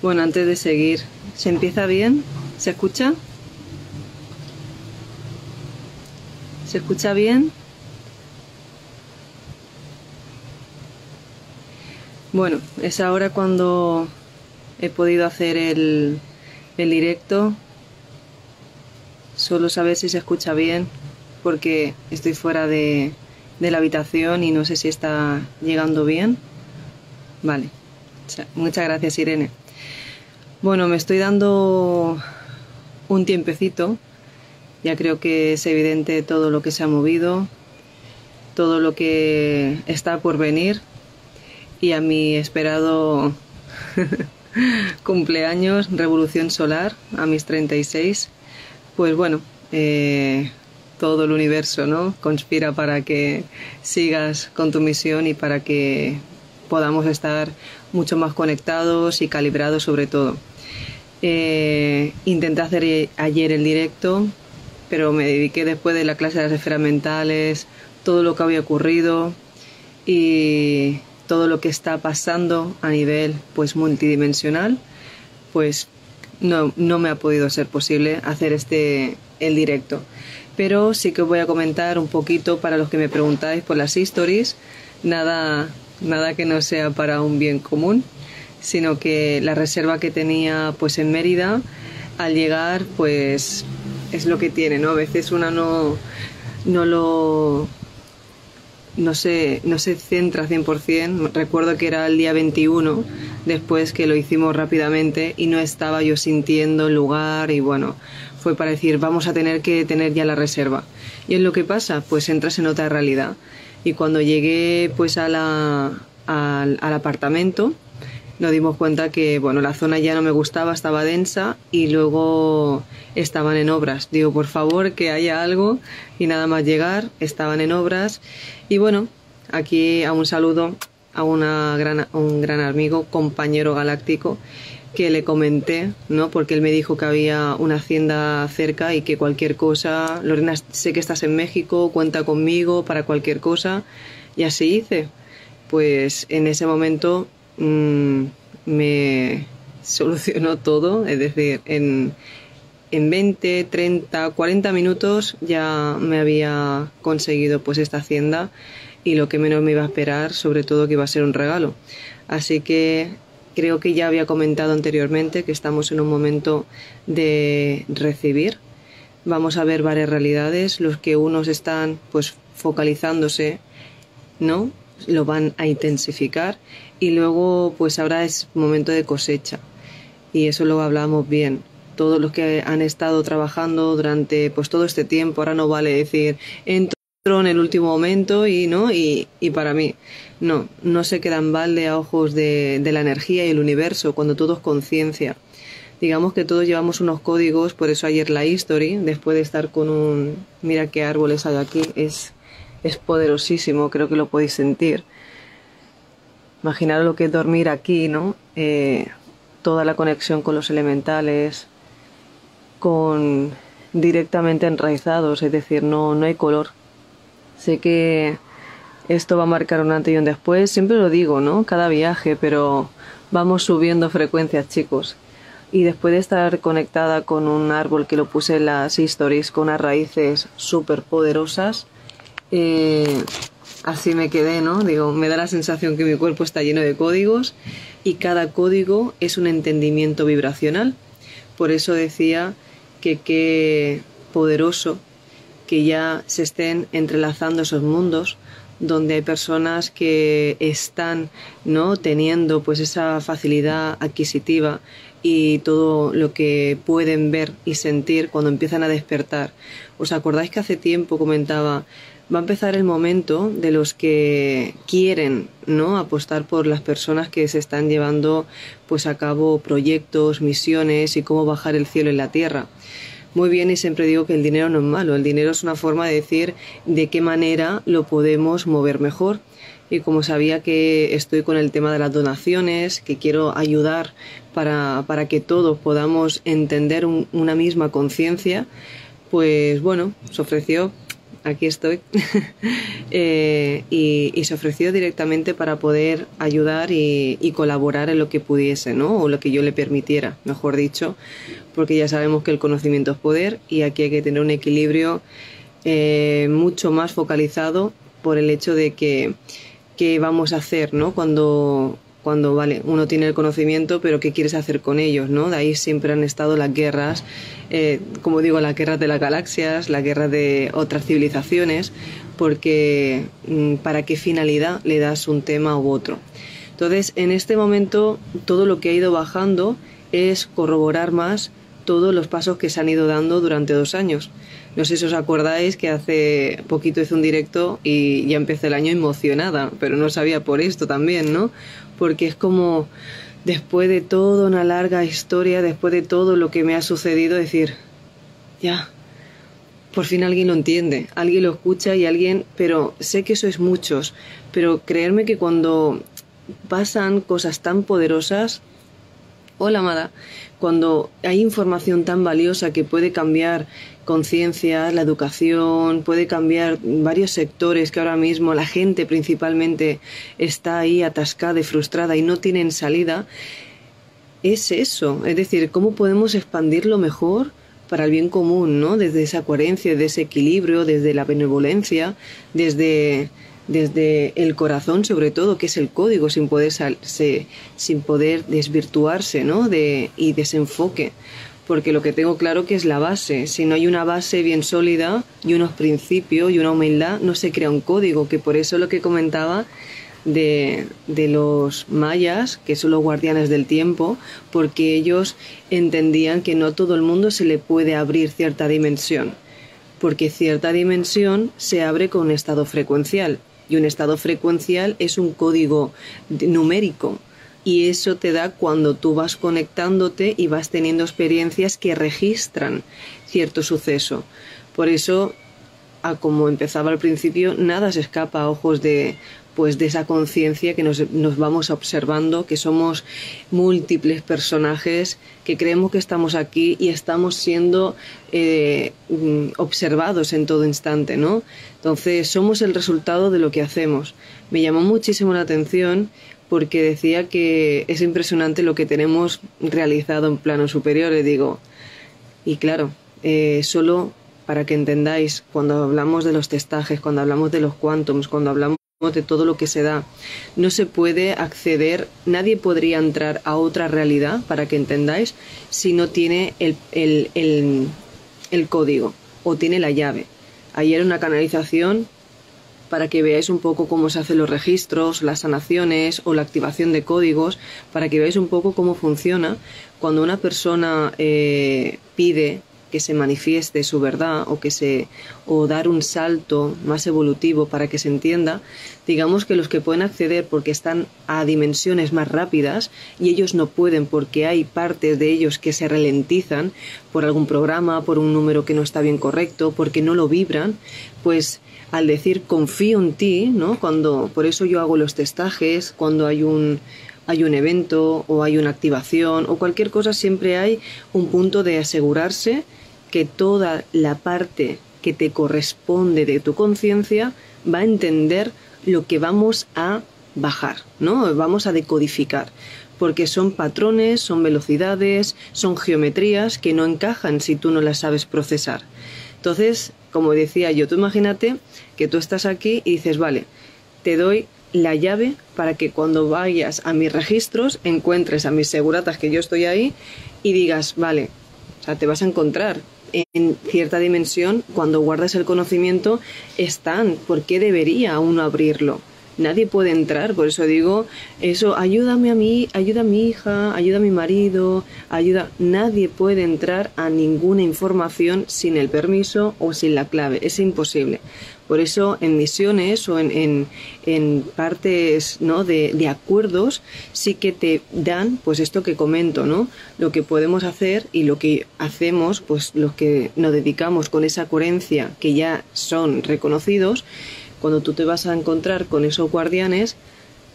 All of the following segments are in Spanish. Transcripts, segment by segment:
Bueno, antes de seguir, ¿se empieza bien? ¿Se escucha? ¿Se escucha bien? Bueno, es ahora cuando he podido hacer el, el directo. Solo saber si se escucha bien porque estoy fuera de, de la habitación y no sé si está llegando bien. Vale. Muchas gracias, Irene. Bueno, me estoy dando un tiempecito. Ya creo que es evidente todo lo que se ha movido, todo lo que está por venir y a mi esperado cumpleaños, revolución solar, a mis 36. Pues bueno, eh, todo el universo ¿no? conspira para que sigas con tu misión y para que podamos estar mucho más conectados y calibrados sobre todo. Eh, intenté hacer ayer el directo, pero me dediqué después de la clase de las esferas mentales, todo lo que había ocurrido y todo lo que está pasando a nivel pues multidimensional, pues no, no me ha podido ser posible hacer este el directo. Pero sí que voy a comentar un poquito para los que me preguntáis por las stories, nada nada que no sea para un bien común, sino que la reserva que tenía pues en Mérida, al llegar pues es lo que tiene, ¿no? A veces una no, no lo no se, no se centra 100%. Recuerdo que era el día 21, después que lo hicimos rápidamente y no estaba yo sintiendo el lugar y bueno, fue para decir, vamos a tener que tener ya la reserva. ¿Y es lo que pasa? Pues entras en otra realidad y cuando llegué pues a la, al, apartamento nos dimos cuenta que bueno la zona ya no me gustaba estaba densa y luego estaban en obras. Digo por favor que haya algo y nada más llegar estaban en obras y bueno aquí a un saludo a una gran, un gran amigo compañero galáctico que le comenté, ¿no? Porque él me dijo que había una hacienda cerca y que cualquier cosa, Lorena, sé que estás en México, cuenta conmigo para cualquier cosa. Y así hice. Pues en ese momento mm, me solucionó todo, es decir, en, en 20, 30, 40 minutos ya me había conseguido pues esta hacienda y lo que menos me iba a esperar, sobre todo que iba a ser un regalo. Así que Creo que ya había comentado anteriormente que estamos en un momento de recibir. Vamos a ver varias realidades, los que unos están pues focalizándose, ¿no? Lo van a intensificar y luego pues ahora es momento de cosecha y eso lo hablamos bien todos los que han estado trabajando durante pues todo este tiempo ahora no vale decir en el último momento y no y, y para mí no, no se queda en balde a ojos de, de la energía y el universo cuando todo es conciencia. Digamos que todos llevamos unos códigos, por eso ayer la history, después de estar con un... Mira qué árboles hay aquí, es, es poderosísimo, creo que lo podéis sentir. Imaginar lo que es dormir aquí, ¿no? Eh, toda la conexión con los elementales, con directamente enraizados, es decir, no, no hay color. Sé que esto va a marcar un antes y un después. Siempre lo digo, ¿no? Cada viaje, pero vamos subiendo frecuencias, chicos. Y después de estar conectada con un árbol que lo puse en las stories con unas raíces súper poderosas, eh, así me quedé, ¿no? Digo, me da la sensación que mi cuerpo está lleno de códigos y cada código es un entendimiento vibracional. Por eso decía que qué poderoso que ya se estén entrelazando esos mundos donde hay personas que están no teniendo pues esa facilidad adquisitiva y todo lo que pueden ver y sentir cuando empiezan a despertar. ¿Os acordáis que hace tiempo comentaba va a empezar el momento de los que quieren no apostar por las personas que se están llevando pues a cabo proyectos, misiones y cómo bajar el cielo en la tierra. Muy bien y siempre digo que el dinero no es malo, el dinero es una forma de decir de qué manera lo podemos mover mejor. Y como sabía que estoy con el tema de las donaciones, que quiero ayudar para, para que todos podamos entender una misma conciencia, pues bueno, se ofreció aquí estoy, eh, y, se ofreció directamente para poder ayudar y, colaborar en lo que pudiese, ¿no? O lo que yo le permitiera, mejor dicho, porque ya sabemos que el conocimiento es poder y aquí hay que tener un equilibrio eh, mucho más focalizado por el hecho de que qué vamos a hacer, ¿no? Cuando cuando vale, uno tiene el conocimiento, pero qué quieres hacer con ellos, ¿no? De ahí siempre han estado las guerras, eh, como digo, las guerras de las galaxias, las guerras de otras civilizaciones, porque mm, para qué finalidad le das un tema u otro. Entonces, en este momento, todo lo que ha ido bajando es corroborar más todos los pasos que se han ido dando durante dos años. No sé si os acordáis que hace poquito hice un directo y ya empecé el año emocionada, pero no sabía por esto también, ¿no? Porque es como después de toda una larga historia, después de todo lo que me ha sucedido, decir, ya, por fin alguien lo entiende, alguien lo escucha y alguien, pero sé que eso es muchos, pero creerme que cuando pasan cosas tan poderosas, hola amada, cuando hay información tan valiosa que puede cambiar conciencia, la educación, puede cambiar varios sectores que ahora mismo la gente principalmente está ahí atascada y frustrada y no tienen salida, es eso, es decir, cómo podemos expandirlo mejor para el bien común, ¿no? Desde esa coherencia, desde ese equilibrio, desde la benevolencia, desde, desde el corazón sobre todo, que es el código, sin poder, sin poder desvirtuarse, ¿no? De, y desenfoque porque lo que tengo claro que es la base. Si no hay una base bien sólida y unos principios y una humildad, no se crea un código, que por eso lo que comentaba de, de, los mayas, que son los guardianes del tiempo, porque ellos entendían que no todo el mundo se le puede abrir cierta dimensión, porque cierta dimensión se abre con un estado frecuencial, y un estado frecuencial es un código numérico, y eso te da cuando tú vas conectándote y vas teniendo experiencias que registran cierto suceso. Por eso, a como empezaba al principio, nada se escapa a ojos de pues de esa conciencia que nos, vamos observando, que somos múltiples personajes, que creemos que estamos aquí y estamos siendo eh, observados en todo instante, ¿no? Entonces somos el resultado de lo que hacemos. Me llamó muchísimo la atención porque decía que es impresionante lo que tenemos realizado en plano superior. Le digo, y claro, eh, solo para que entendáis, cuando hablamos de los testajes, cuando hablamos de los quantums, cuando hablamos de todo lo que se da, no se puede acceder, nadie podría entrar a otra realidad, para que entendáis, si no tiene el, el, el, el código o tiene la llave. Ayer una canalización para que veáis un poco cómo se hacen los registros, las sanaciones o la activación de códigos, para que veáis un poco cómo funciona cuando una persona eh, pide que se manifieste su verdad o que se o dar un salto más evolutivo para que se entienda, digamos que los que pueden acceder porque están a dimensiones más rápidas y ellos no pueden porque hay partes de ellos que se ralentizan por algún programa, por un número que no está bien correcto, porque no lo vibran, pues al decir confío en ti, ¿no? Cuando, por eso yo hago los testajes, cuando hay un, hay un evento o hay una activación o cualquier cosa, siempre hay un punto de asegurarse que toda la parte que te corresponde de tu conciencia va a entender lo que vamos a bajar, ¿no? Vamos a decodificar, porque son patrones, son velocidades, son geometrías que no encajan si tú no las sabes procesar. Entonces, como decía yo, tú imagínate que tú estás aquí y dices, vale, te doy la llave para que cuando vayas a mis registros encuentres a mis seguratas que yo estoy ahí y digas, vale, o sea, te vas a encontrar en cierta dimensión cuando guardas el conocimiento están, ¿por qué debería uno abrirlo? nadie puede entrar, por eso digo, eso, ayúdame a mí, ayuda a mi hija, ayuda a mi marido, ayuda, nadie puede entrar a ninguna información sin el permiso o sin la clave, es imposible. Por eso en misiones o en, en, partes ¿no? de, de, acuerdos sí que te dan pues esto que comento, ¿no? Lo que podemos hacer y lo que hacemos, pues los que nos dedicamos con esa coherencia que ya son reconocidos, cuando tú te vas a encontrar con esos guardianes,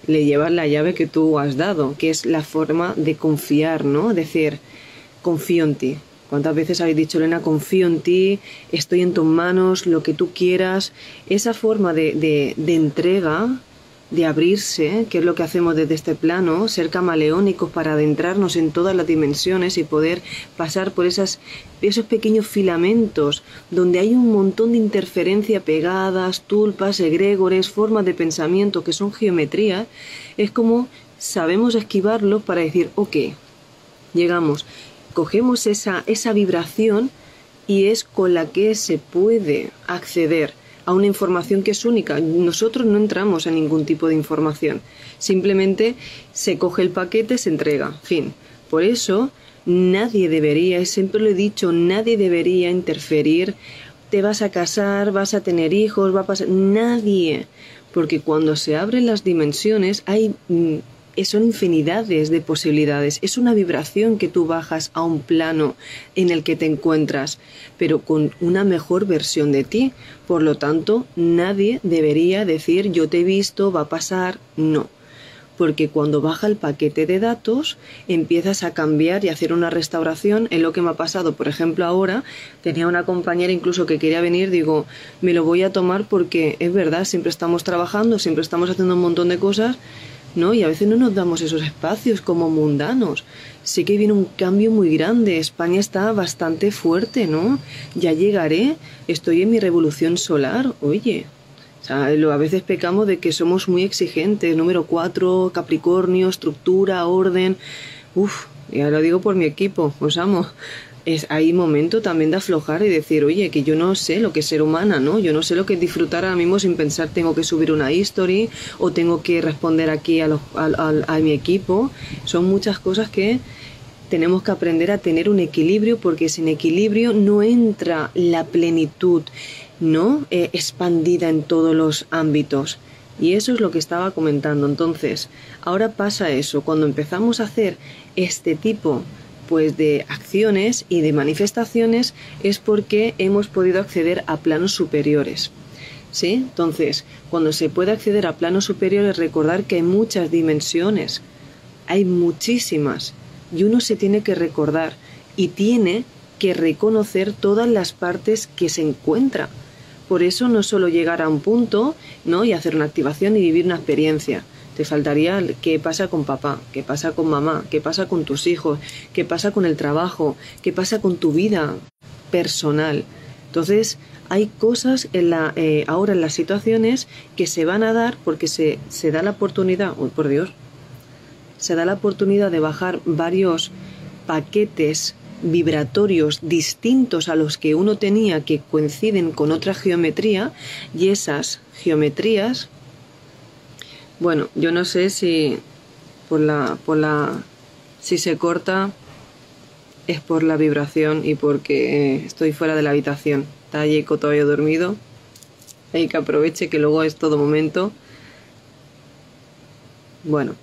le llevas la llave que tú has dado, que es la forma de confiar, ¿no? Decir, confío en ti. ¿Cuántas veces habéis dicho, Elena, confío en ti, estoy en tus manos, lo que tú quieras? Esa forma de, de, entrega de abrirse, que es lo que hacemos desde este plano, ser camaleónicos para adentrarnos en todas las dimensiones y poder pasar por esas, esos pequeños filamentos donde hay un montón de interferencia pegadas, tulpas, egregores, formas de pensamiento que son geometría, es como sabemos esquivarlo para decir, ok, llegamos, cogemos esa, esa vibración y es con la que se puede acceder a una información que es única. Nosotros no entramos en ningún tipo de información. Simplemente se coge el paquete, se entrega. Fin. Por eso nadie debería, siempre lo he dicho, nadie debería interferir. Te vas a casar, vas a tener hijos, va a pasar. Nadie. Porque cuando se abren las dimensiones hay mm, son infinidades de posibilidades. Es una vibración que tú bajas a un plano en el que te encuentras, pero con una mejor versión de ti. Por lo tanto, nadie debería decir yo te he visto, va a pasar. No. Porque cuando baja el paquete de datos, empiezas a cambiar y hacer una restauración en lo que me ha pasado. Por ejemplo, ahora tenía una compañera incluso que quería venir, digo, me lo voy a tomar porque es verdad, siempre estamos trabajando, siempre estamos haciendo un montón de cosas ¿no? Y a veces no nos damos esos espacios como mundanos. Sí que viene un cambio muy grande. España está bastante fuerte, ¿no? Ya llegaré, estoy en mi revolución solar, oye. O a veces pecamos de que somos muy exigentes. Número cuatro, Capricornio, estructura, orden. Uf, ya lo digo por mi equipo, os amo es, hay momento también de aflojar y decir, oye, que yo no sé lo que es ser humana, ¿no? Yo no sé lo que es disfrutar ahora mismo sin pensar tengo que subir una history o tengo que responder aquí a, a, mi equipo. Son muchas cosas que tenemos que aprender a tener un equilibrio porque sin equilibrio no entra la plenitud, ¿no? Eh, expandida en todos los ámbitos. Y eso es lo que estaba comentando. Entonces, ahora pasa eso. Cuando empezamos a hacer este tipo pues de acciones y de manifestaciones es porque hemos podido acceder a planos superiores. ¿Sí? Entonces, cuando se puede acceder a planos superiores, recordar que hay muchas dimensiones, hay muchísimas, y uno se tiene que recordar y tiene que reconocer todas las partes que se encuentra. Por eso no solo llegar a un punto, ¿no? y hacer una activación y vivir una experiencia, te faltaría qué pasa con papá, qué pasa con mamá, qué pasa con tus hijos, qué pasa con el trabajo, qué pasa con tu vida personal. Entonces, hay cosas en la, eh, ahora en las situaciones que se van a dar porque se, se da la oportunidad, por Dios, se da la oportunidad de bajar varios paquetes vibratorios distintos a los que uno tenía que coinciden con otra geometría y esas geometrías bueno, yo no sé si por la, por la, si se corta es por la vibración y porque estoy fuera de la habitación. Está todavía dormido. Hay que aproveche que luego es todo momento. Bueno,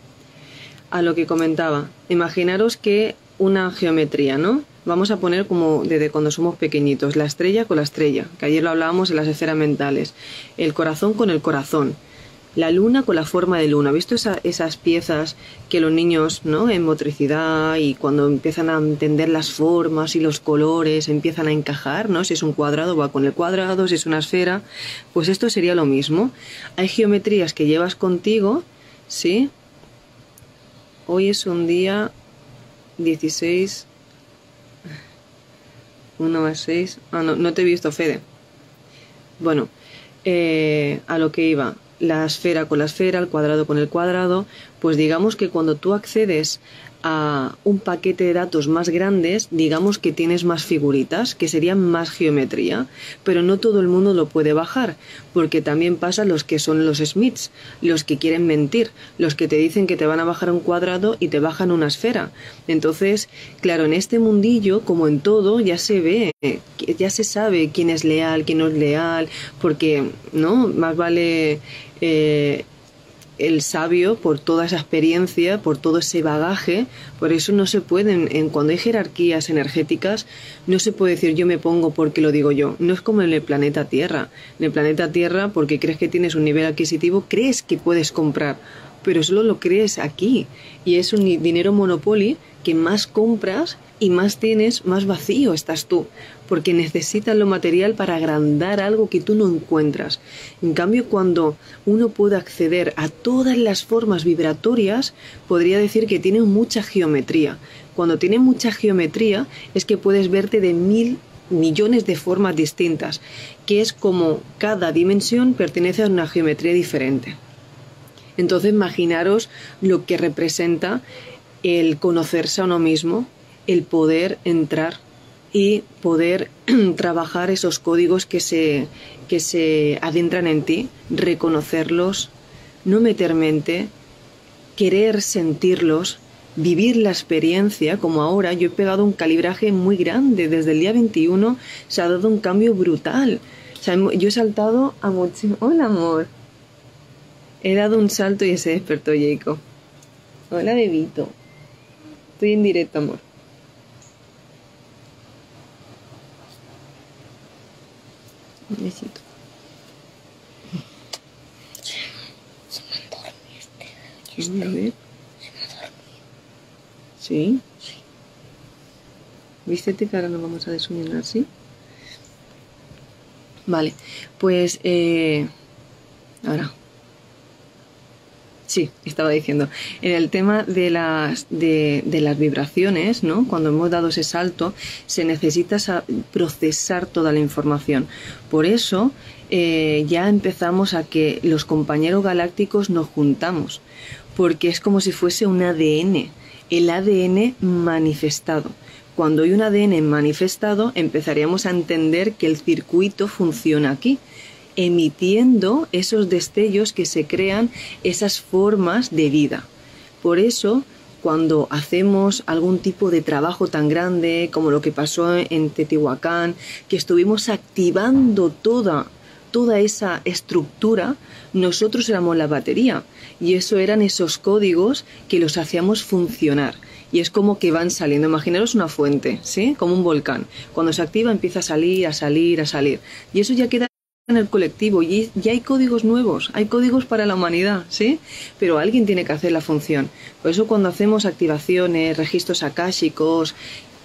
a lo que comentaba. Imaginaros que una geometría, ¿no? Vamos a poner como desde cuando somos pequeñitos, la estrella con la estrella, que ayer lo hablábamos en las esferas mentales, el corazón con el corazón, la luna con la forma de luna. ¿Visto esas piezas que los niños, ¿no? En motricidad y cuando empiezan a entender las formas y los colores, empiezan a encajar, ¿no? Si es un cuadrado va con el cuadrado, si es una esfera, pues esto sería lo mismo. Hay geometrías que llevas contigo, ¿sí? Hoy es un día 16 1 más 6. Ah, no, no te he visto, Fede. Bueno, eh, a lo que iba la esfera con la esfera, el cuadrado con el cuadrado, pues digamos que cuando tú accedes a un paquete de datos más grandes, digamos que tienes más figuritas, que serían más geometría, pero no todo el mundo lo puede bajar, porque también pasa los que son los Smiths, los que quieren mentir, los que te dicen que te van a bajar un cuadrado y te bajan una esfera. Entonces, claro, en este mundillo, como en todo, ya se ve, ya se sabe quién es leal, quién no es leal, porque, ¿no? Más vale eh, el sabio por toda esa experiencia, por todo ese bagaje, por eso no se pueden, en, cuando hay jerarquías energéticas, no se puede decir yo me pongo porque lo digo yo. No es como en el planeta Tierra. En el planeta Tierra, porque crees que tienes un nivel adquisitivo, crees que puedes comprar, pero solo lo crees aquí. Y es un dinero monopoly que más compras y más tienes, más vacío estás tú, porque necesitas lo material para agrandar algo que tú no encuentras. En cambio, cuando uno puede acceder a todas las formas vibratorias, podría decir que tiene mucha geometría. Cuando tiene mucha geometría es que puedes verte de mil millones de formas distintas, que es como cada dimensión pertenece a una geometría diferente. Entonces imaginaros lo que representa el conocerse a uno mismo, el poder entrar y poder trabajar esos códigos que se, que se adentran en ti, reconocerlos, no meter mente, querer sentirlos, vivir la experiencia, como ahora yo he pegado un calibraje muy grande, desde el día 21 se ha dado un cambio brutal. yo he saltado a muchísimo... Hola amor. He dado un salto y se despertó Jacob. Hola bebito. Estoy en directo, amor. Un besito. Se me este. Se me dormido. ¿Sí? Sí. Vístete que ahora nos vamos a desayunar, ¿sí? Vale, pues eh, ahora Sí, estaba diciendo. En el tema de las, de, las vibraciones, ¿no? Cuando hemos dado ese salto, se necesita procesar toda la información. Por eso eh, ya empezamos a que los compañeros galácticos nos juntamos, porque es como si fuese un ADN, el ADN manifestado. Cuando hay un ADN manifestado, empezaríamos a entender que el circuito funciona aquí emitiendo esos destellos que se crean, esas formas de vida. Por eso, cuando hacemos algún tipo de trabajo tan grande como lo que pasó en Teotihuacán, que estuvimos activando toda toda esa estructura, nosotros éramos la batería y eso eran esos códigos que los hacíamos funcionar. Y es como que van saliendo. Imaginaros una fuente, ¿sí? Como un volcán. Cuando se activa empieza a salir, a salir, a salir. Y eso ya queda en el colectivo y ya hay códigos nuevos, hay códigos para la humanidad, ¿sí? Pero alguien tiene que hacer la función. Por eso cuando hacemos activaciones, registros akáshicos,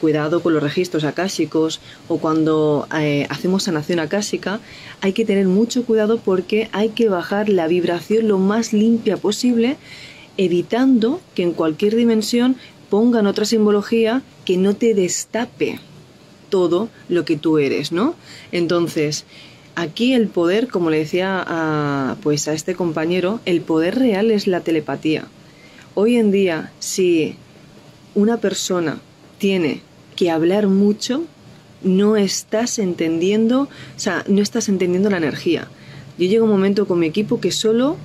cuidado con los registros akáshicos o cuando eh, hacemos sanación akáshica, hay que tener mucho cuidado porque hay que bajar la vibración lo más limpia posible, evitando que en cualquier dimensión pongan otra simbología que no te destape todo lo que tú eres, ¿no? Entonces, Aquí el poder, como le decía a, pues a este compañero, el poder real es la telepatía. Hoy en día, si una persona tiene que hablar mucho, no estás entendiendo, o sea, no estás entendiendo la energía. Yo llego un momento con mi equipo que solo,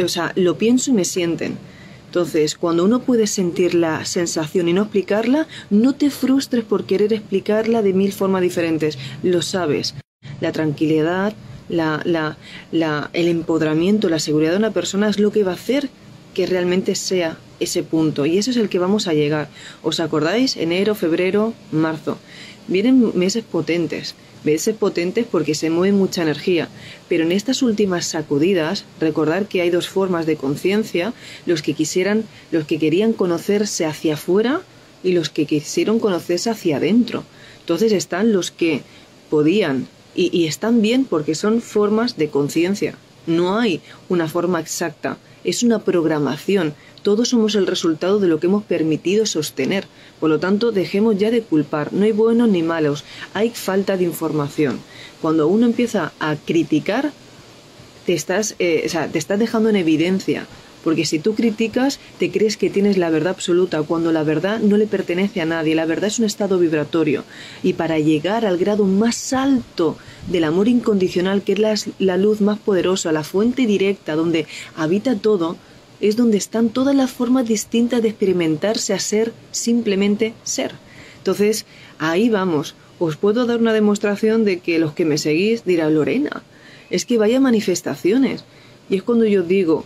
o sea, lo pienso y me sienten. Entonces, cuando uno puede sentir la sensación y no explicarla, no te frustres por querer explicarla de mil formas diferentes. Lo sabes la tranquilidad, el empoderamiento, la seguridad de una persona es lo que va a hacer que realmente sea ese punto. Y eso es el que vamos a llegar. ¿Os acordáis? Enero, febrero, marzo. Vienen meses potentes. Meses potentes porque se mueve mucha energía. Pero en estas últimas sacudidas, recordar que hay dos formas de conciencia, los que quisieran, los que querían conocerse hacia afuera y los que quisieron conocerse hacia adentro. Entonces están los que podían y, están bien porque son formas de conciencia. No hay una forma exacta, es una programación. Todos somos el resultado de lo que hemos permitido sostener. Por lo tanto, dejemos ya de culpar. No hay buenos ni malos, hay falta de información. Cuando uno empieza a criticar, te estás, eh, te estás dejando en evidencia Porque si tú criticas, te crees que tienes la verdad absoluta, cuando la verdad no le pertenece a nadie. La verdad es un estado vibratorio. Y para llegar al grado más alto del amor incondicional, que es la, luz más poderosa, la fuente directa, donde habita todo, es donde están todas las formas distintas de experimentarse a ser simplemente ser. Entonces, ahí vamos. Os puedo dar una demostración de que los que me seguís dirán, Lorena, es que vaya manifestaciones. Y es cuando yo digo,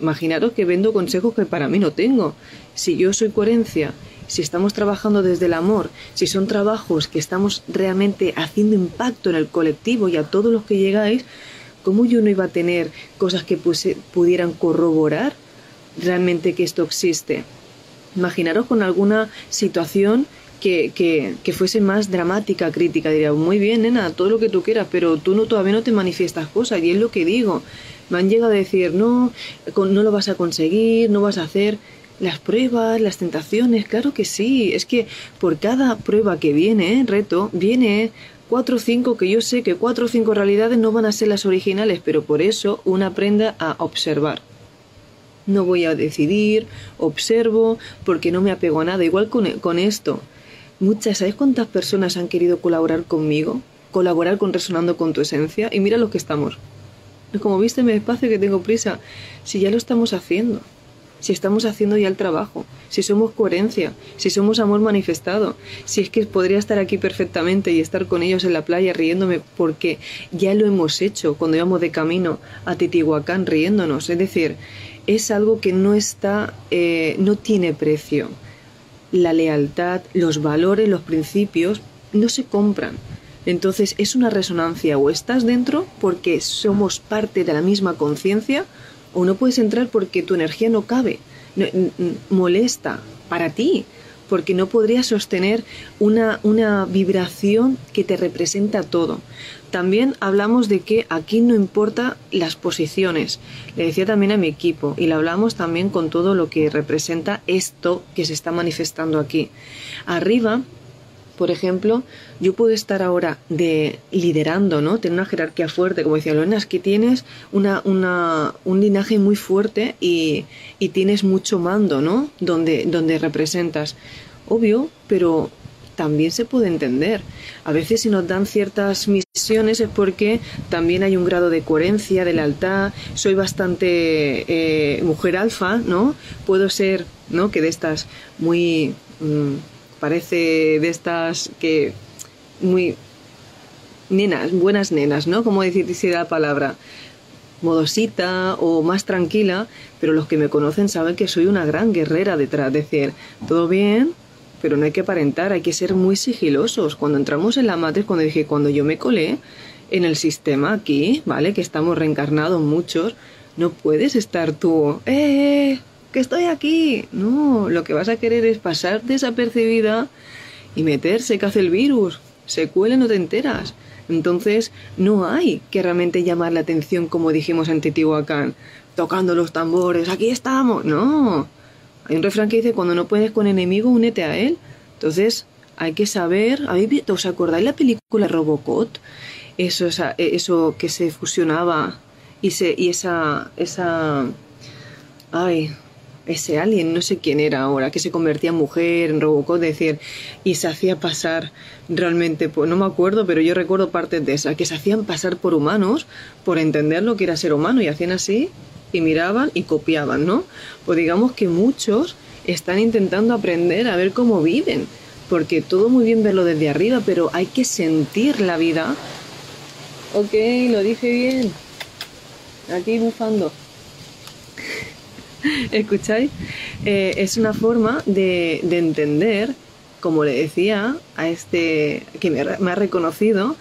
imaginaros que vendo consejos que para mí no tengo. Si yo soy coherencia, si estamos trabajando desde el amor, si son trabajos que estamos realmente haciendo impacto en el colectivo y a todos los que llegáis, ¿cómo yo no iba a tener cosas que pudieran corroborar realmente que esto existe? Imaginaros con alguna situación que, que, fuese más dramática, crítica. Diría, muy bien, nena, todo lo que tú quieras, pero tú no, todavía no te manifiestas cosas. Y es lo que digo. Me han llegado a decir, no, no lo vas a conseguir, no vas a hacer las pruebas, las tentaciones. Claro que sí. Es que por cada prueba que viene, reto, viene cuatro o cinco que yo sé que cuatro o cinco realidades no van a ser las originales, pero por eso una aprenda a observar no voy a decidir, observo, porque no me apego a nada. Igual con, con esto, Muchas, ¿sabes cuántas personas han querido colaborar conmigo? Colaborar con Resonando con tu Esencia. Y mira lo que estamos. Es como, viste, me despacio que tengo prisa. Si ya lo estamos haciendo. Si estamos haciendo ya el trabajo. Si somos coherencia. Si somos amor manifestado. Si es que podría estar aquí perfectamente y estar con ellos en la playa riéndome porque ya lo hemos hecho cuando íbamos de camino a Titihuacán riéndonos. Es decir, es algo que no está, eh, no tiene precio la lealtad, los valores, los principios, no se compran. Entonces es una resonancia, o estás dentro porque somos parte de la misma conciencia, o no puedes entrar porque tu energía no cabe, molesta para ti, porque no podrías sostener una, una vibración que te representa todo. También hablamos de que aquí no importa las posiciones. Le decía también a mi equipo y lo hablamos también con todo lo que representa esto que se está manifestando aquí. Arriba, por ejemplo, yo puedo estar ahora de liderando, ¿no? Tener una jerarquía fuerte, como decía Lorena, es que tienes una, una, un linaje muy fuerte y, y tienes mucho mando, ¿no? Donde, donde representas. Obvio, pero también se puede entender. A veces si nos dan ciertas misiones es porque también hay un grado de coherencia, de lealtad. Soy bastante eh, mujer alfa, ¿no? Puedo ser, ¿no? Que de estas muy... Mm, parece de estas que... Muy... Nenas, buenas nenas, ¿no? Como decir, decir la palabra modosita o más tranquila, pero los que me conocen saben que soy una gran guerrera detrás. Decir, todo bien, pero no hay que aparentar, hay que ser muy sigilosos. Cuando entramos en la matriz, cuando dije, cuando yo me colé en el sistema aquí, ¿vale? Que estamos reencarnados muchos, no puedes estar tú, ¡eh! ¡Que estoy aquí! No, lo que vas a querer es pasar desapercibida y meterse que hace el virus. Se cuela no te enteras. Entonces, no hay que realmente llamar la atención como dijimos en Titihuacán, tocando los tambores, aquí estamos. No, hay un refrán que dice, cuando no puedes con enemigo, únete a él. Entonces, hay que saber, ¿os acordáis la película Robocop? Eso, esa, eso que se fusionaba y, se, y esa, esa, ay, ese alien, no sé quién era ahora, que se convertía en mujer, en Robocop, decir, y se hacía pasar realmente, pues no me acuerdo, pero yo recuerdo partes de esa, que se hacían pasar por humanos, por entender lo que era ser humano, y hacían así, y miraban y copiaban, ¿no? Pues digamos que muchos están intentando aprender a ver cómo viven, porque todo muy bien verlo desde arriba, pero hay que sentir la vida. Ok, lo dije bien. Aquí bufando. ¿Escucháis? Eh, es una forma de, de, entender, como le decía a este que me, ha reconocido,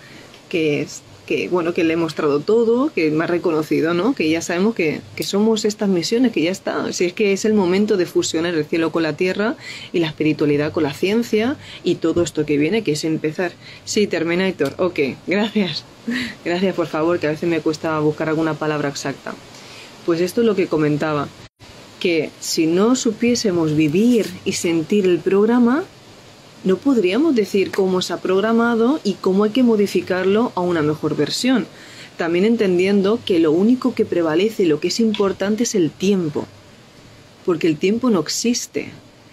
que es bueno, que le he mostrado todo, que me ha reconocido, ¿no? Que ya sabemos que, que, somos estas misiones, que ya está. Si es que es el momento de fusionar el cielo con la tierra y la espiritualidad con la ciencia y todo esto que viene, que es empezar. Sí, Terminator, ok, gracias. Gracias, por favor, que a veces me cuesta buscar alguna palabra exacta. Pues esto es lo que comentaba, que si no supiésemos vivir y sentir el programa, no podríamos decir cómo se ha programado y cómo hay que modificarlo a una mejor versión. También entendiendo que lo único que prevalece, lo que es importante es el tiempo. porque el tiempo no existe.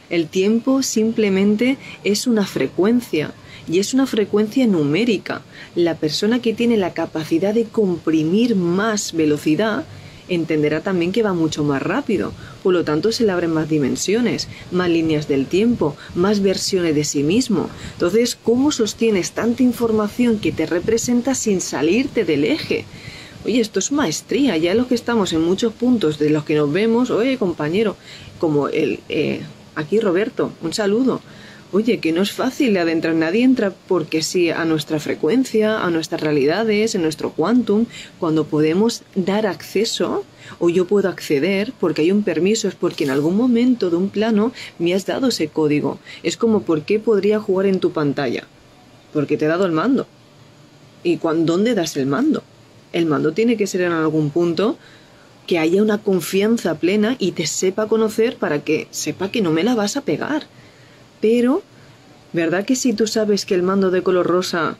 El tiempo simplemente es una frecuencia y es una frecuencia numérica. La persona que tiene la capacidad de comprimir más velocidad entenderá también que va mucho más rápido, por lo tanto se le abren más dimensiones, más líneas del tiempo, más versiones de sí mismo. Entonces, ¿cómo sostienes tanta información que te representa sin salirte del eje? Oye, esto es maestría, ya los que estamos en muchos puntos de los que nos vemos, oye compañero, como el, eh, aquí Roberto, un saludo. Oye, que no es fácil adentrar, nadie entra porque sí a nuestra frecuencia, a nuestras realidades, en nuestro quantum, cuando podemos dar acceso o yo puedo acceder porque hay un permiso, es porque en algún momento de un plano me has dado ese código. Es como por qué podría jugar en tu pantalla. Porque te he dado el mando. ¿Y dónde das el mando? El mando tiene que ser en algún punto que haya una confianza plena y te sepa conocer para que sepa que no me la vas a pegar. Pero, ¿verdad que si tú sabes que el mando de color rosa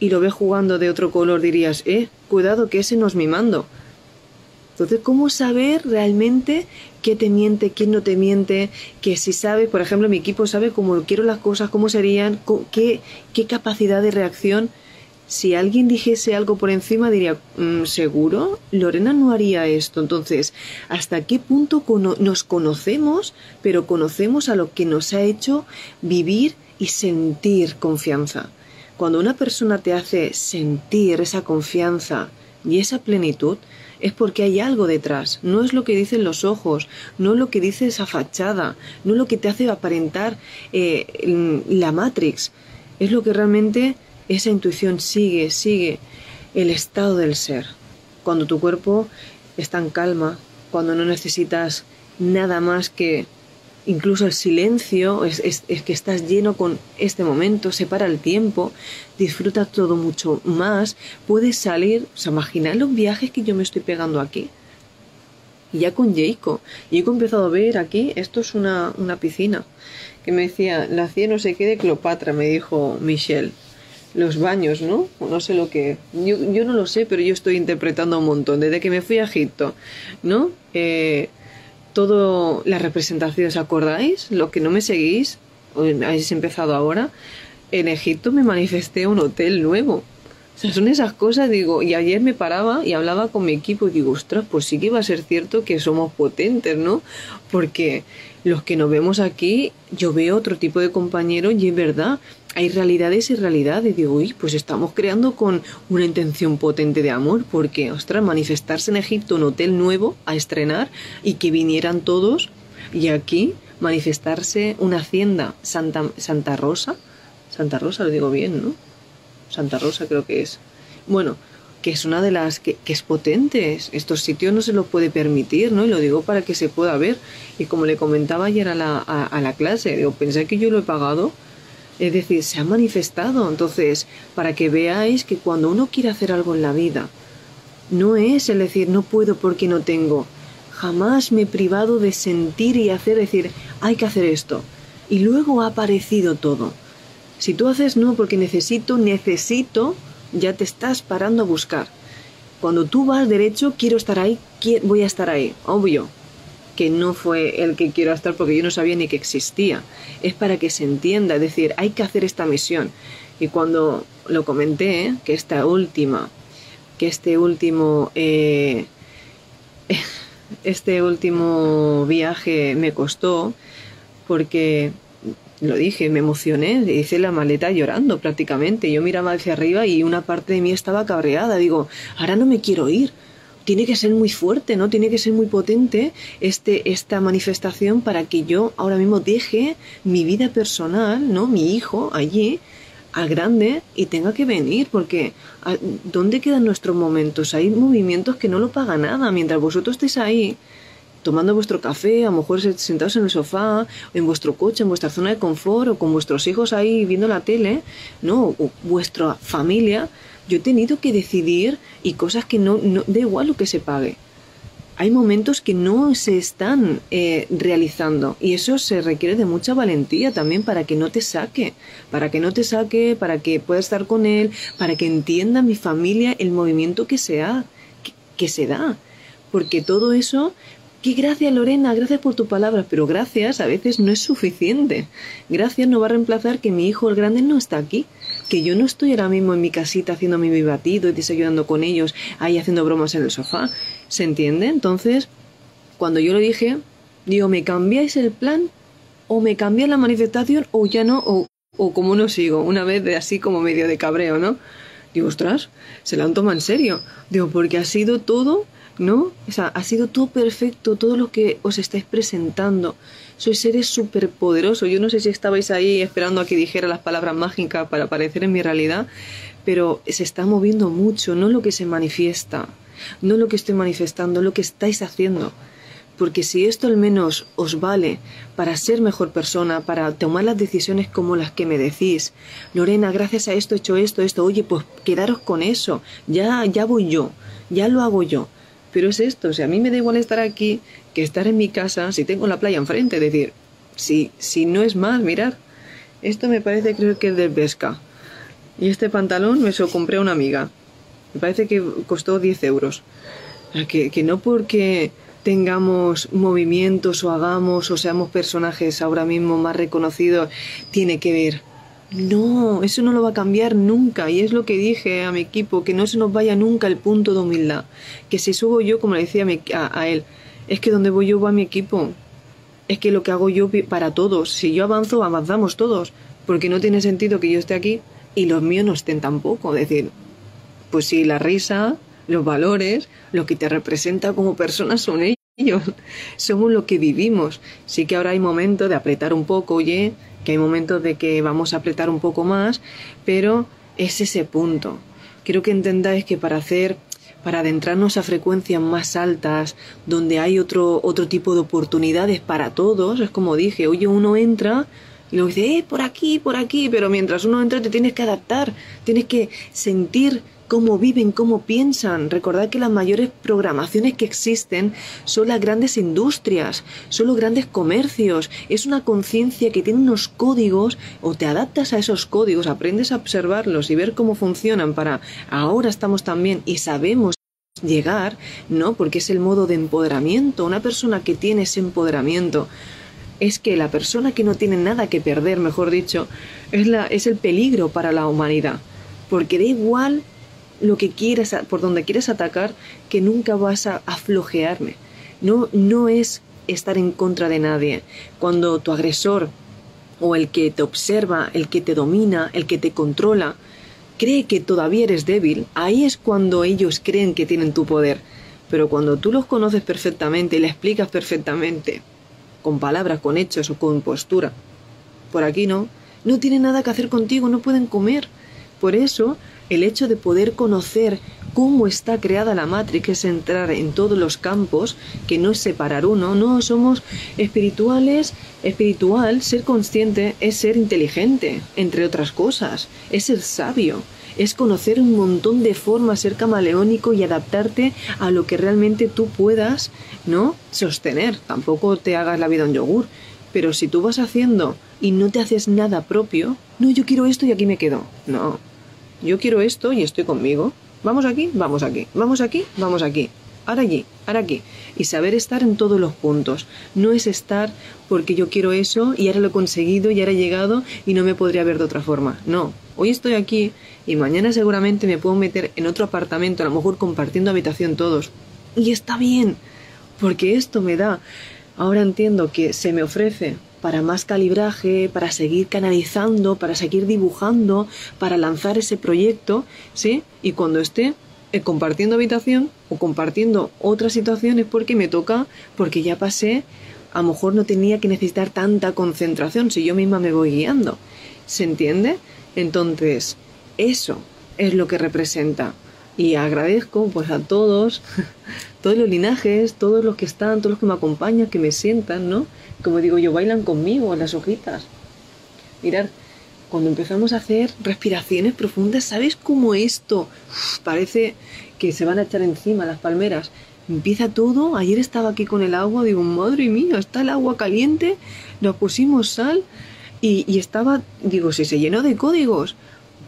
y lo ves jugando de otro color dirías, eh, cuidado que ese no es mi mando? Entonces, ¿cómo saber realmente qué te miente, quién no te miente? Que si sabe, por ejemplo, mi equipo sabe cómo quiero las cosas, cómo serían, qué, qué capacidad de reacción. Si alguien dijese algo por encima, diría, mm, ¿seguro? Lorena no haría esto. Entonces, ¿hasta qué punto nos conocemos, pero conocemos a lo que nos ha hecho vivir y sentir confianza? Cuando una persona te hace sentir esa confianza y esa plenitud, es porque hay algo detrás. No es lo que dicen los ojos, no es lo que dice esa fachada, no es lo que te hace aparentar eh, la Matrix. Es lo que realmente esa intuición sigue, sigue el estado del ser. Cuando tu cuerpo está en calma, cuando no necesitas nada más que incluso el silencio, es, que estás lleno con este momento, separa el tiempo, disfruta todo mucho más, puedes salir, o sea, imaginar los viajes que yo me estoy pegando aquí. Ya con Jacob, Jacob he empezado a ver aquí, esto es una, una piscina, que me decía, la hacía no sé qué de Cleopatra, me dijo Michelle. Los baños, ¿no? No sé lo que... Yo, yo no lo sé, pero yo estoy interpretando un montón. Desde que me fui a Egipto, ¿no? Eh, todo la representación, ¿os acordáis? Lo que no me seguís, habéis empezado ahora, en Egipto me manifesté un hotel nuevo. O sea, son esas cosas, digo, y ayer me paraba y hablaba con mi equipo y digo, ostras, pues sí que va a ser cierto que somos potentes, ¿no? Porque los que nos vemos aquí, yo veo otro tipo de compañeros y es verdad, hay realidades y realidades. Digo, uy, pues estamos creando con una intención potente de amor, porque, ostras, manifestarse en Egipto un hotel nuevo a estrenar y que vinieran todos, y aquí manifestarse una hacienda Santa, Santa Rosa, Santa Rosa lo digo bien, ¿no? Santa Rosa creo que es. Bueno, que es una de las que, es potente. Estos sitios no se los puede permitir, ¿no? Y lo digo para que se pueda ver. Y como le comentaba ayer a la, a la clase, digo, pensé que yo lo he pagado es decir, se ha manifestado. Entonces, para que veáis que cuando uno quiere hacer algo en la vida, no es el decir no puedo porque no tengo. Jamás me he privado de sentir y hacer, decir, hay que hacer esto. Y luego ha aparecido todo. Si tú haces no porque necesito, necesito, ya te estás parando a buscar. Cuando tú vas derecho, quiero estar ahí, voy a estar ahí, obvio que no fue el que quiero estar porque yo no sabía ni que existía. Es para que se entienda, es decir, hay que hacer esta misión. Y cuando lo comenté, que esta última, que este último, eh, este último viaje me costó, porque lo dije, me emocioné, hice la maleta llorando prácticamente. Yo miraba hacia arriba y una parte de mí estaba cabreada. Digo, ahora no me quiero ir tiene que ser muy fuerte, ¿no? Tiene que ser muy potente este, esta manifestación para que yo ahora mismo deje mi vida personal, ¿no? Mi hijo allí, al grande, y tenga que venir, porque ¿dónde quedan nuestros momentos? Hay movimientos que no lo paga nada. Mientras vosotros estéis ahí, tomando vuestro café, a lo mejor sentados en el sofá, en vuestro coche, en vuestra zona de confort, o con vuestros hijos ahí viendo la tele, ¿no? O vuestra familia, yo he tenido que decidir y cosas que no, no da igual lo que se pague. Hay momentos que no se están eh, realizando y eso se requiere de mucha valentía también para que no te saque, para que no te saque, para que pueda estar con él, para que entienda mi familia el movimiento que se, ha, que se da. Porque todo eso Que gracias Lorena, gracias por tus palabras, pero gracias a veces no es suficiente. Gracias no va a reemplazar que mi hijo el grande no está aquí, que yo no estoy ahora mismo en mi casita haciendo mi batido y desayunando con ellos, ahí haciendo bromas en el sofá. ¿Se entiende? Entonces, cuando yo lo dije, digo, ¿me cambiáis el plan? ¿O me cambiáis la manifestación? ¿O ya no? ¿O, o como no sigo? Una vez de así como medio de cabreo, ¿no? Digo, ostras, se la han tomado en serio. Digo, porque ha sido todo ¿no? O sea, ha sido todo perfecto, todo lo que os estáis presentando. Sois seres superpoderosos. Yo no sé si estabais ahí esperando a que dijera las palabras mágicas para aparecer en mi realidad, pero se está moviendo mucho, no lo que se manifiesta, no lo que estoy manifestando, lo que estáis haciendo. Porque si esto al menos os vale para ser mejor persona, para tomar las decisiones como las que me decís, Lorena, gracias a esto he hecho esto, esto, oye, pues quedaros con eso, ya, ya voy yo, ya lo hago yo. Pero es esto, o sea, a mí me da igual estar aquí que estar en mi casa si tengo la playa enfrente. Es decir, si, si no es más, mirar. Esto me parece, creo que es del Vesca. Y este pantalón me lo compré a una amiga. Me parece que costó 10 euros. Que, que no porque tengamos movimientos o hagamos o seamos personajes ahora mismo más reconocidos, tiene que ver no, eso no lo va a cambiar nunca. Y es lo que dije a mi equipo, que no se nos vaya nunca el punto de humildad. Que si subo yo, como le decía a, él, es que donde voy yo va mi equipo. Es que lo que hago yo para todos. Si yo avanzo, avanzamos todos. Porque no tiene sentido que yo esté aquí y los míos no estén tampoco. Es decir, pues si la risa, los valores, lo que te representa como persona son ellos. Somos lo que vivimos. Sí que ahora hay momento de apretar un poco, oye, que hay momentos de que vamos a apretar un poco más, pero es ese punto. Quiero que entendáis que para hacer para adentrarnos a frecuencias más altas, donde hay otro, otro tipo de oportunidades para todos, es como dije, oye, uno entra y luego dice, eh, por aquí, por aquí, pero mientras uno entra te tienes que adaptar, tienes que sentir cómo viven, cómo piensan. Recordad que las mayores programaciones que existen son las grandes industrias, son los grandes comercios. Es una conciencia que tiene unos códigos o te adaptas a esos códigos, aprendes a observarlos y ver cómo funcionan para ahora estamos también y sabemos llegar, ¿no? Porque es el modo de empoderamiento. Una persona que tiene ese empoderamiento es que la persona que no tiene nada que perder, mejor dicho, es, la, es el peligro para la humanidad. Porque da igual lo que quieras, por donde quieres atacar, que nunca vas a aflojearme. No, no es estar en contra de nadie. Cuando tu agresor o el que te observa, el que te domina, el que te controla, cree que todavía eres débil, ahí es cuando ellos creen que tienen tu poder. Pero cuando tú los conoces perfectamente y le explicas perfectamente, con palabras, con hechos o con postura, por aquí no, no tienen nada que hacer contigo, no pueden comer. Por eso el hecho de poder conocer cómo está creada la Matrix es entrar en todos los campos, que no es separar uno, no somos espirituales, espiritual, ser consciente es ser inteligente, entre otras cosas, es ser sabio, es conocer un montón de formas, ser camaleónico y adaptarte a lo que realmente tú puedas, ¿no? Sostener, tampoco te hagas la vida un yogur, pero si tú vas haciendo y no te haces nada propio, no, yo quiero esto y aquí me quedo, no, yo quiero esto y estoy conmigo. Vamos aquí, vamos aquí, vamos aquí, vamos aquí. Ahora allí, ahora aquí. Y saber estar en todos los puntos. No es estar porque yo quiero eso y ahora lo he conseguido y ahora he llegado y no me podría ver de otra forma. No, hoy estoy aquí y mañana seguramente me puedo meter en otro apartamento, a lo mejor compartiendo habitación todos. Y está bien, porque esto me da. Ahora entiendo que se me ofrece para más calibraje, para seguir canalizando, para seguir dibujando, para lanzar ese proyecto, ¿sí? Y cuando esté eh, compartiendo habitación o compartiendo otras situaciones porque me toca, porque ya pasé, a lo mejor no tenía que necesitar tanta concentración si yo misma me voy guiando. ¿Se entiende? Entonces, eso es lo que representa. Y agradezco pues a todos, todos los linajes, todos los que están, todos los que me acompañan, que me sientan, ¿no? como digo yo, bailan conmigo las hojitas. Mirad, cuando empezamos a hacer respiraciones profundas, ¿sabes cómo esto parece que se van a echar encima las palmeras? Empieza todo, ayer estaba aquí con el agua, digo, madre mía, está el agua caliente, nos pusimos sal y, y estaba, digo, si se llenó de códigos.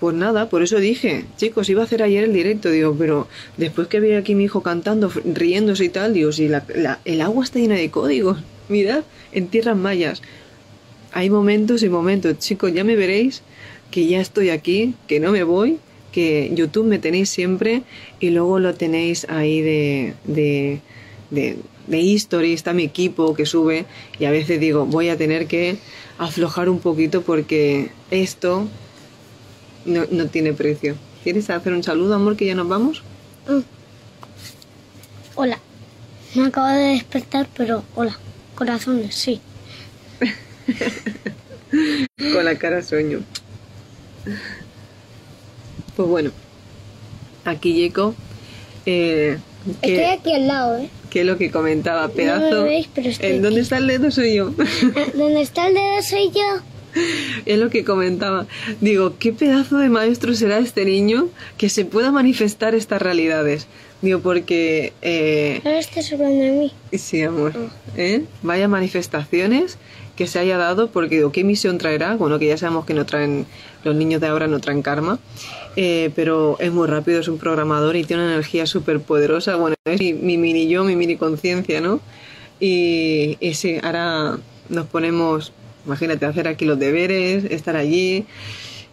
Pues nada, por eso dije, chicos, iba a hacer ayer el directo, digo, pero después que vi aquí mi hijo cantando, riéndose y tal, digo, si la- la- el agua está llena de códigos, mirad, en tierras mayas. Hay momentos y momentos, chicos, ya me veréis que ya estoy aquí, que no me voy, que YouTube me tenéis siempre y luego lo tenéis ahí de, de, de, de history, está mi equipo que sube y a veces digo, voy a tener que aflojar un poquito porque esto no, no tiene precio. ¿Quieres hacer un saludo, amor, que ya nos vamos? Mm. Hola. Me acabo de despertar, pero hola. Corazones, sí. Con la cara sueño. Pues bueno, aquí Yeco, eh, Estoy que, aquí al lado, ¿eh? que es lo que comentaba, pedazo. No me veis, pero estoy ¿En dónde está el dedo? Soy yo. ¿Dónde está el dedo? Soy yo. es lo que comentaba. Digo, ¿qué pedazo de maestro será este niño que se pueda manifestar estas realidades? Digo, porque... Eh, Ahora estás hablando de mí. Sí, amor. ¿Eh? Vaya manifestaciones que se haya dado, porque digo, ¿qué misión traerá? Bueno, que ya sabemos que no traen, los niños de ahora no traen karma, eh, pero es muy rápido, es un programador y tiene una energía súper poderosa. Bueno, es mi, mi mini yo, mi mini conciencia, ¿no? Y, y sí, ahora nos ponemos, imagínate, hacer aquí los deberes, estar allí,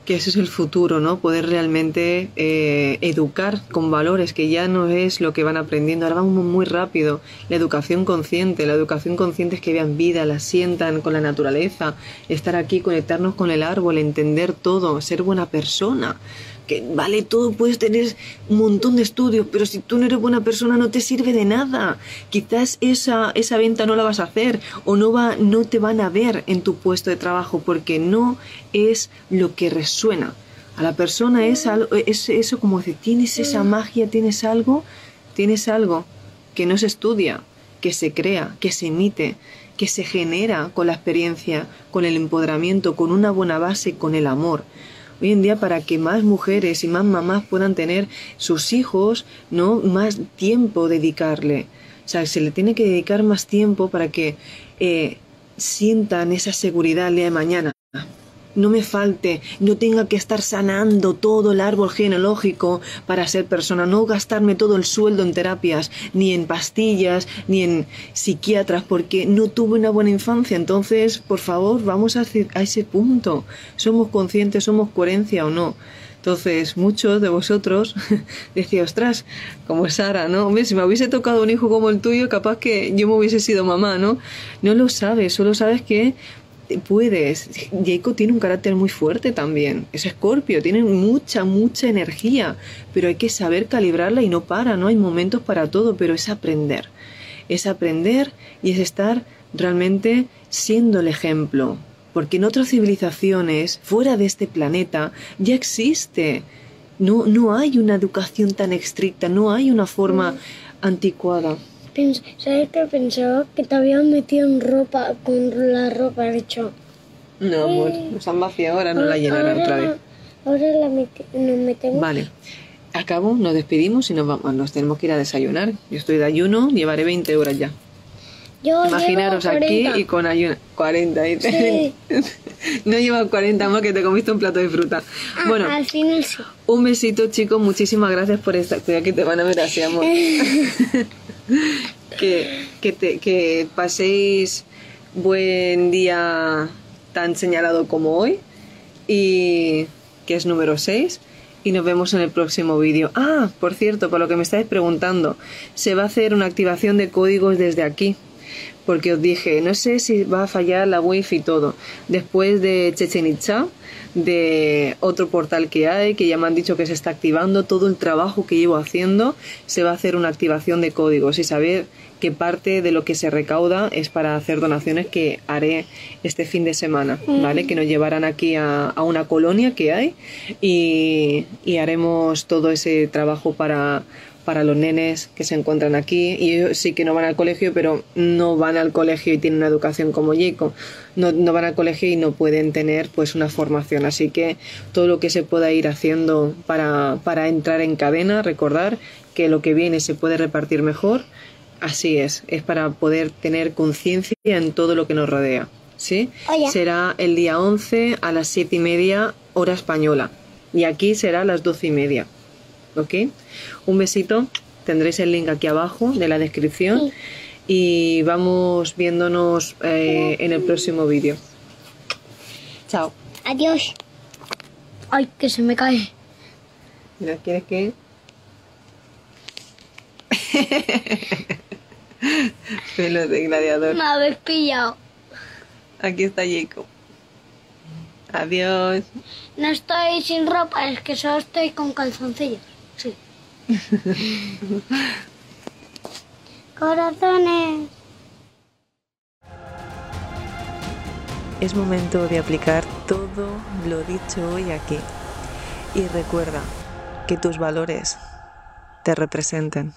que ese es el futuro, ¿no? Poder realmente eh, educar con valores, que ya no es lo que van aprendiendo, ahora vamos muy rápido. La educación consciente, la educación consciente es que vean vida, la sientan con la naturaleza, estar aquí, conectarnos con el árbol, entender todo, ser buena persona. Que vale todo, puedes tener un montón de estudios, pero si tú no eres buena persona no te sirve de nada. Quizás esa, esa venta no la vas a hacer o no, va, no te van a ver en tu puesto de trabajo porque no es lo que resuena. A la persona es, algo, es eso como si tienes esa magia, tienes algo, tienes algo que no se estudia, que se crea, que se emite, que se genera con la experiencia, con el empoderamiento, con una buena base, con el amor hoy en día para que más mujeres y más mamás puedan tener sus hijos, ¿no? Más tiempo dedicarle. O sea, se le tiene que dedicar más tiempo para que eh, sientan esa seguridad el día de mañana. No me falte, no tenga que estar sanando todo el árbol genealógico para ser persona, no gastarme todo el sueldo en terapias, ni en pastillas, ni en psiquiatras, porque no tuve una buena infancia. Entonces, por favor, vamos a, ese punto. ¿Somos conscientes, somos coherencia o no? Entonces, muchos de vosotros decía, ostras, como Sara, ¿no? Hombre, si me hubiese tocado un hijo como el tuyo, capaz que yo me hubiese sido mamá, ¿no? No lo sabes, solo sabes que puedes. Jacob tiene un carácter muy fuerte también. Es escorpio, tiene mucha, mucha energía, pero hay que saber calibrarla y no para, ¿no? Hay momentos para todo, pero es aprender. Es aprender y es estar realmente siendo el ejemplo. Porque en otras civilizaciones, fuera de este planeta, ya existe. No, no hay una educación tan estricta, no hay una forma anticuada. Pens- ¿Sabes qué pensaba? Que te habían metido en ropa, con la ropa hecho. No, amor, nos han vaciado ahora, no la llenarán ahora, otra vez. Ahora la meti- nos metemos. Vale. Acabo, nos despedimos y nos vamos. Nos tenemos que ir a desayunar. Yo estoy de ayuno, llevaré 20 horas ya. Yo Imaginaros aquí 40. y con ayuno. 40. y- Sí. no llevas 40 más que te comiste un plato de fruta. Ah, Bueno, Al final sí. un besito, chicos. Muchísimas gracias por esta. Cuidado que te van a ver así, amor. que, que, te- que paséis buen día tan señalado como hoy y que es número 6 y nos vemos en el próximo vídeo. Ah, por cierto, por lo que me estáis preguntando, se va a hacer una activación de códigos desde aquí. Porque os dije, no sé si va a fallar la wifi y todo. Después de Chechen Itza, de otro portal que hay, que ya me han dicho que se está activando, todo el trabajo que llevo haciendo, se va a hacer una activación de códigos y saber que parte de lo que se recauda es para hacer donaciones que haré este fin de semana, ¿vale? Que nos llevarán aquí a, a una colonia que hay y, y haremos todo ese trabajo para, para los nenes que se encuentran aquí y ellos sí que no van al colegio, pero no van al colegio y tienen una educación como Jacob. No, no van al colegio y no pueden tener pues una formación. Así que todo lo que se pueda ir haciendo para, para entrar en cadena, recordar que lo que viene se puede repartir mejor. Así es, es para poder tener conciencia en todo lo que nos rodea. ¿Sí? Será el día 11 a las siete y media hora española. Y aquí será a las doce y media. ¿Ok? Un besito. Tendréis el link aquí abajo de la descripción. Sí. Y vamos viéndonos eh, en el próximo vídeo. Chao. Adiós. Ay, que se me cae. Mira, ¿quieres que? Pelos de gladiador. Me habéis pillado. Aquí está Jacob. Adiós. No estoy sin ropa, es que solo estoy con calzoncillos. Sí. Corazones. Es momento de aplicar todo lo dicho hoy aquí. Y recuerda que tus valores te representen.